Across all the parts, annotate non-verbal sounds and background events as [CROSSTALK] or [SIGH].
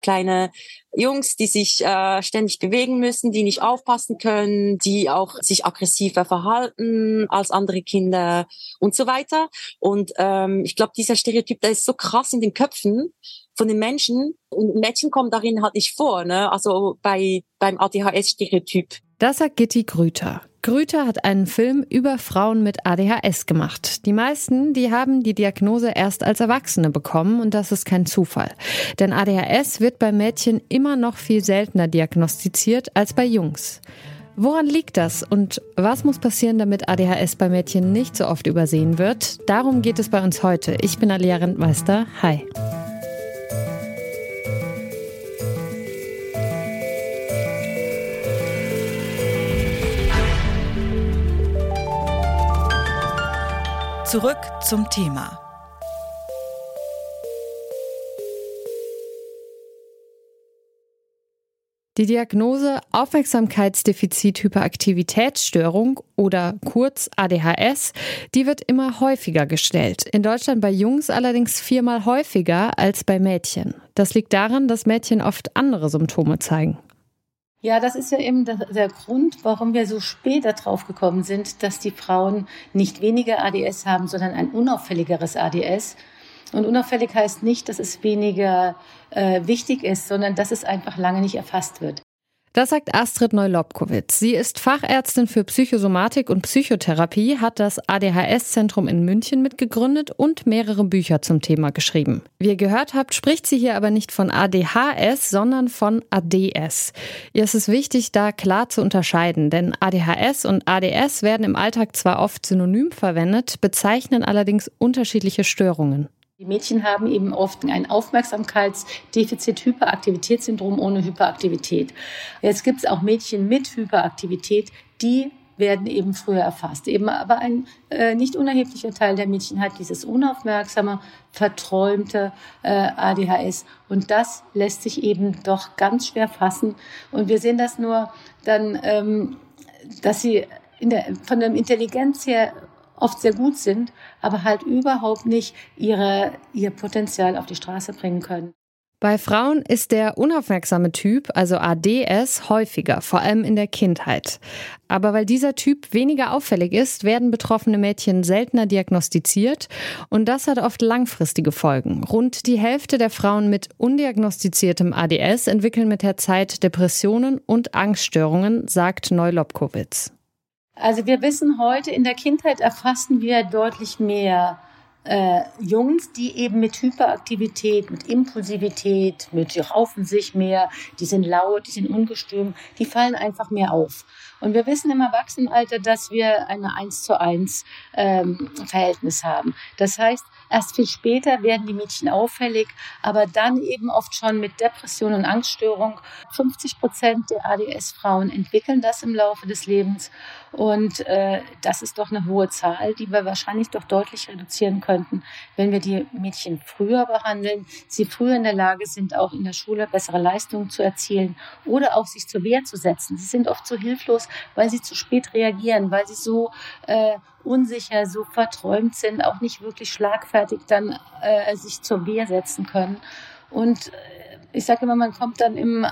kleine Jungs, die sich äh, ständig bewegen müssen, die nicht aufpassen können, die auch sich aggressiver verhalten als andere Kinder und so weiter. Und ähm, ich glaube, dieser Stereotyp, der ist so krass in den Köpfen von den Menschen und Mädchen kommen darin halt nicht vor, ne? Also bei beim ADHS-Stereotyp. Das sagt Gitti Grüter. Grüter hat einen Film über Frauen mit ADHS gemacht. Die meisten, die haben die Diagnose erst als Erwachsene bekommen und das ist kein Zufall. Denn ADHS wird bei Mädchen immer noch viel seltener diagnostiziert als bei Jungs. Woran liegt das und was muss passieren, damit ADHS bei Mädchen nicht so oft übersehen wird? Darum geht es bei uns heute. Ich bin Alia Rentmeister. Hi. Zurück zum Thema. Die Diagnose Aufmerksamkeitsdefizit-Hyperaktivitätsstörung oder kurz ADHS, die wird immer häufiger gestellt. In Deutschland bei Jungs allerdings viermal häufiger als bei Mädchen. Das liegt daran, dass Mädchen oft andere Symptome zeigen. Ja, das ist ja eben der Grund, warum wir so spät darauf gekommen sind, dass die Frauen nicht weniger ADS haben, sondern ein unauffälligeres ADS. Und unauffällig heißt nicht, dass es weniger äh, wichtig ist, sondern dass es einfach lange nicht erfasst wird. Das sagt Astrid Neulobkowitz. Sie ist Fachärztin für Psychosomatik und Psychotherapie, hat das ADHS-Zentrum in München mitgegründet und mehrere Bücher zum Thema geschrieben. Wie ihr gehört habt, spricht sie hier aber nicht von ADHS, sondern von ADS. Ihr ist es wichtig, da klar zu unterscheiden, denn ADHS und ADS werden im Alltag zwar oft synonym verwendet, bezeichnen allerdings unterschiedliche Störungen. Die Mädchen haben eben oft ein Aufmerksamkeitsdefizit-Hyperaktivitätssyndrom ohne Hyperaktivität. Jetzt gibt es auch Mädchen mit Hyperaktivität, die werden eben früher erfasst. Eben aber ein äh, nicht unerheblicher Teil der Mädchen hat dieses unaufmerksame, verträumte äh, ADHS. Und das lässt sich eben doch ganz schwer fassen. Und wir sehen das nur dann, ähm, dass sie der, von der Intelligenz her oft sehr gut sind, aber halt überhaupt nicht ihre, ihr Potenzial auf die Straße bringen können. Bei Frauen ist der unaufmerksame Typ, also ADS, häufiger, vor allem in der Kindheit. Aber weil dieser Typ weniger auffällig ist, werden betroffene Mädchen seltener diagnostiziert und das hat oft langfristige Folgen. Rund die Hälfte der Frauen mit undiagnostiziertem ADS entwickeln mit der Zeit Depressionen und Angststörungen, sagt Neulobkowitz. Also wir wissen heute, in der Kindheit erfassen wir deutlich mehr äh, Jungs, die eben mit Hyperaktivität, mit Impulsivität, mit die raufen sich mehr, die sind laut, die sind ungestüm, die fallen einfach mehr auf. Und wir wissen im Erwachsenenalter, dass wir eine 1 zu 1 ähm, Verhältnis haben. Das heißt, Erst viel später werden die Mädchen auffällig, aber dann eben oft schon mit Depression und Angststörung. 50 Prozent der ADS-Frauen entwickeln das im Laufe des Lebens. Und äh, das ist doch eine hohe Zahl, die wir wahrscheinlich doch deutlich reduzieren könnten, wenn wir die Mädchen früher behandeln, sie früher in der Lage sind, auch in der Schule bessere Leistungen zu erzielen oder auch sich zur Wehr zu setzen. Sie sind oft so hilflos, weil sie zu spät reagieren, weil sie so äh, unsicher, so verträumt sind, auch nicht wirklich schlagfertig dann äh, sich zur Wehr setzen können. Und äh, ich sage immer, man kommt dann im äh,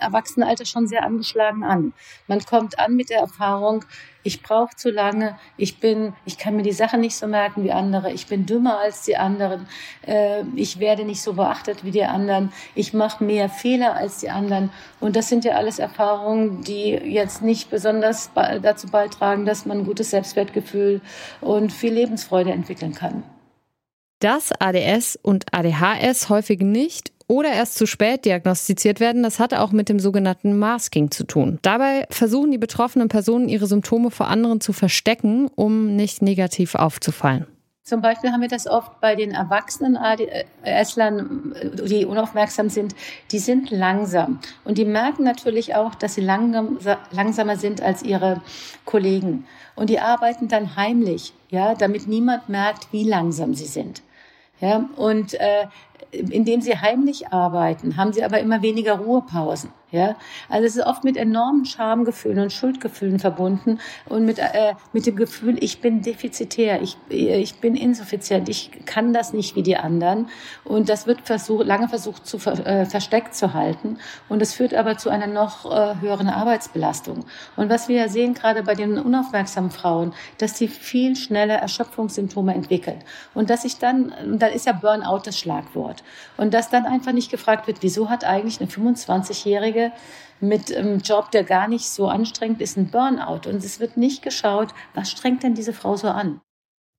Erwachsenenalter schon sehr angeschlagen an. Man kommt an mit der Erfahrung, ich brauche zu lange, ich bin, ich kann mir die Sachen nicht so merken wie andere, ich bin dümmer als die anderen, äh, ich werde nicht so beachtet wie die anderen, ich mache mehr Fehler als die anderen. Und das sind ja alles Erfahrungen, die jetzt nicht besonders dazu beitragen, dass man ein gutes Selbstwertgefühl und viel Lebensfreude entwickeln kann. Dass ADS und ADHS häufig nicht oder erst zu spät diagnostiziert werden, das hat auch mit dem sogenannten Masking zu tun. Dabei versuchen die betroffenen Personen ihre Symptome vor anderen zu verstecken, um nicht negativ aufzufallen. Zum Beispiel haben wir das oft bei den erwachsenen ADSlern, die unaufmerksam sind, die sind langsam. Und die merken natürlich auch, dass sie langsam, langsamer sind als ihre Kollegen. Und die arbeiten dann heimlich, ja, damit niemand merkt, wie langsam sie sind. Ja, und äh, indem sie heimlich arbeiten, haben sie aber immer weniger Ruhepausen. Ja, also es ist oft mit enormen Schamgefühlen und Schuldgefühlen verbunden und mit, äh, mit dem Gefühl, ich bin defizitär, ich, ich bin insuffizient, ich kann das nicht wie die anderen. Und das wird versucht, lange versucht zu äh, versteckt zu halten. Und es führt aber zu einer noch äh, höheren Arbeitsbelastung. Und was wir ja sehen, gerade bei den unaufmerksamen Frauen, dass sie viel schneller Erschöpfungssymptome entwickeln. Und dass sich dann, dann ist ja Burnout das Schlagwort. Und dass dann einfach nicht gefragt wird, wieso hat eigentlich eine 25-Jährige mit einem Job, der gar nicht so anstrengend ist, ein Burnout. Und es wird nicht geschaut, was strengt denn diese Frau so an?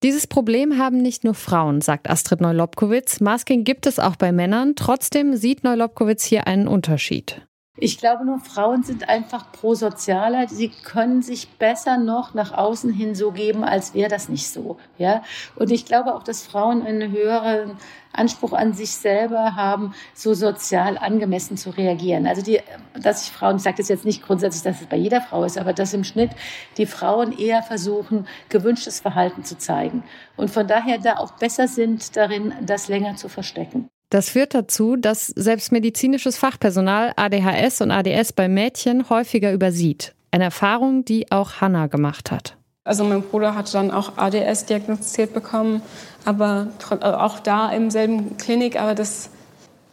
Dieses Problem haben nicht nur Frauen, sagt Astrid Neulobkowitz. Masking gibt es auch bei Männern. Trotzdem sieht Neulobkowitz hier einen Unterschied. Ich glaube nur, Frauen sind einfach prosozialer. Sie können sich besser noch nach außen hin so geben, als wäre das nicht so. Ja? Und ich glaube auch, dass Frauen einen höheren Anspruch an sich selber haben, so sozial angemessen zu reagieren. Also die, dass ich Frauen, ich sage das jetzt nicht grundsätzlich, dass es bei jeder Frau ist, aber dass im Schnitt die Frauen eher versuchen, gewünschtes Verhalten zu zeigen. Und von daher da auch besser sind darin, das länger zu verstecken. Das führt dazu, dass selbst medizinisches Fachpersonal ADHS und ADS bei Mädchen häufiger übersieht. Eine Erfahrung, die auch Hannah gemacht hat. Also mein Bruder hat dann auch ADS diagnostiziert bekommen, aber also auch da im selben Klinik, aber das,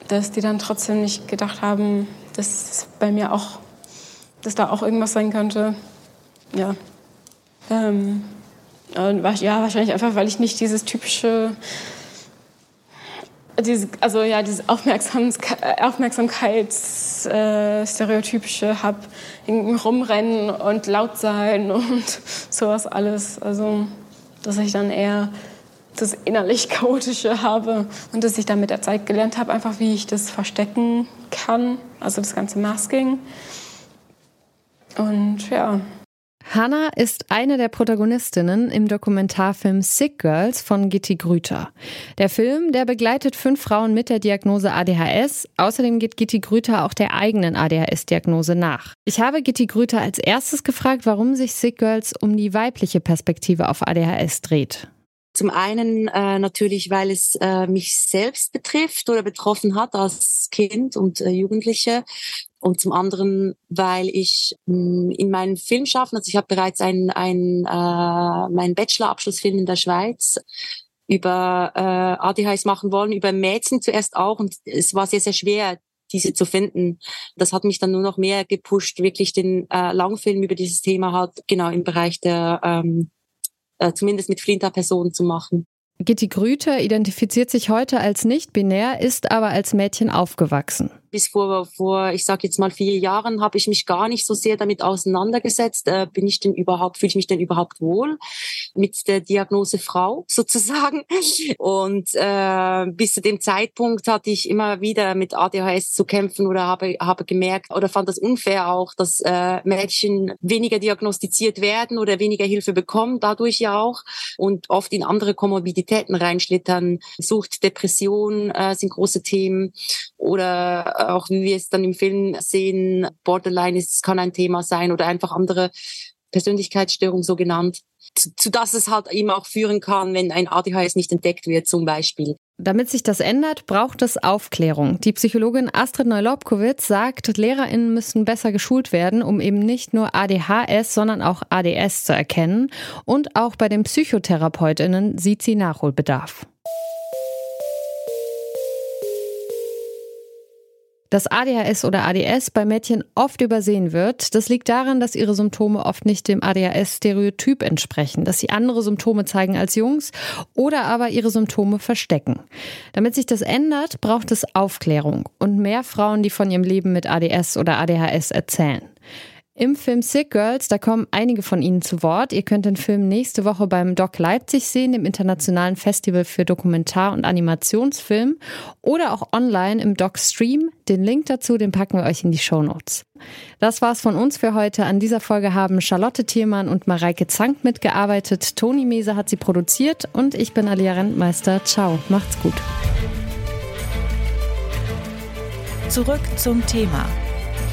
dass die dann trotzdem nicht gedacht haben, dass bei mir auch, dass da auch irgendwas sein könnte. Ja. Ähm, ja, wahrscheinlich einfach, weil ich nicht dieses typische diese, also ja, dieses Aufmerksams Aufmerksamkeitsstereotypische äh, habe, rumrennen und laut sein und [LAUGHS] sowas alles. Also, dass ich dann eher das innerlich Chaotische habe und dass ich dann mit der Zeit gelernt habe, einfach wie ich das verstecken kann, also das ganze Masking. Und ja. Hannah ist eine der Protagonistinnen im Dokumentarfilm Sick Girls von Gitti Grüter. Der Film, der begleitet fünf Frauen mit der Diagnose ADHS. Außerdem geht Gitti Grüter auch der eigenen ADHS-Diagnose nach. Ich habe Gitti Grüter als erstes gefragt, warum sich Sick Girls um die weibliche Perspektive auf ADHS dreht. Zum einen äh, natürlich, weil es äh, mich selbst betrifft oder betroffen hat als Kind und äh, Jugendliche und zum anderen, weil ich mh, hm, in meinen Film schaffen, also ich habe bereits einen, einen äh, meinen Bachelorabschlussfilm in der Schweiz über äh, ADHS machen wollen, über Mädchen zuerst auch und es war sehr, sehr schwer, diese zu finden. Das hat mich dann nur noch mehr gepusht, wirklich den äh, Langfilm über dieses Thema halt genau im Bereich der ähm, äh, zumindest mit Flinter-Personen zu machen. Gitti Grüter identifiziert sich heute als nicht binär, ist aber als Mädchen aufgewachsen bis vor, vor ich sage jetzt mal vier Jahren, habe ich mich gar nicht so sehr damit auseinandergesetzt. Äh, bin ich denn überhaupt, fühle ich mich denn überhaupt wohl mit der Diagnose Frau [LAUGHS] sozusagen? Und äh, bis zu dem Zeitpunkt hatte ich immer wieder mit ADHS zu kämpfen oder habe, habe gemerkt oder fand das unfair auch, dass äh, Mädchen weniger diagnostiziert werden oder weniger Hilfe bekommen, dadurch ja auch und oft in andere Komorbiditäten reinschlittern. Sucht, Depression äh, sind große Themen oder auch wie wir es dann im Film sehen, Borderline ist, kann ein Thema sein oder einfach andere Persönlichkeitsstörungen so genannt, zu, zu das es halt eben auch führen kann, wenn ein ADHS nicht entdeckt wird zum Beispiel. Damit sich das ändert, braucht es Aufklärung. Die Psychologin Astrid Neulobkowitz sagt, LehrerInnen müssen besser geschult werden, um eben nicht nur ADHS, sondern auch ADS zu erkennen. Und auch bei den PsychotherapeutInnen sieht sie Nachholbedarf. Dass ADHS oder ADS bei Mädchen oft übersehen wird, das liegt daran, dass ihre Symptome oft nicht dem ADHS-Stereotyp entsprechen, dass sie andere Symptome zeigen als Jungs oder aber ihre Symptome verstecken. Damit sich das ändert, braucht es Aufklärung und mehr Frauen, die von ihrem Leben mit ADS oder ADHS erzählen. Im Film Sick Girls, da kommen einige von Ihnen zu Wort. Ihr könnt den Film nächste Woche beim Doc Leipzig sehen, dem Internationalen Festival für Dokumentar- und Animationsfilm, oder auch online im Doc Stream. Den Link dazu, den packen wir euch in die Show Notes. Das war's von uns für heute. An dieser Folge haben Charlotte Thiermann und Mareike Zank mitgearbeitet. Toni Mese hat sie produziert und ich bin Alia Rentmeister. Ciao, macht's gut. Zurück zum Thema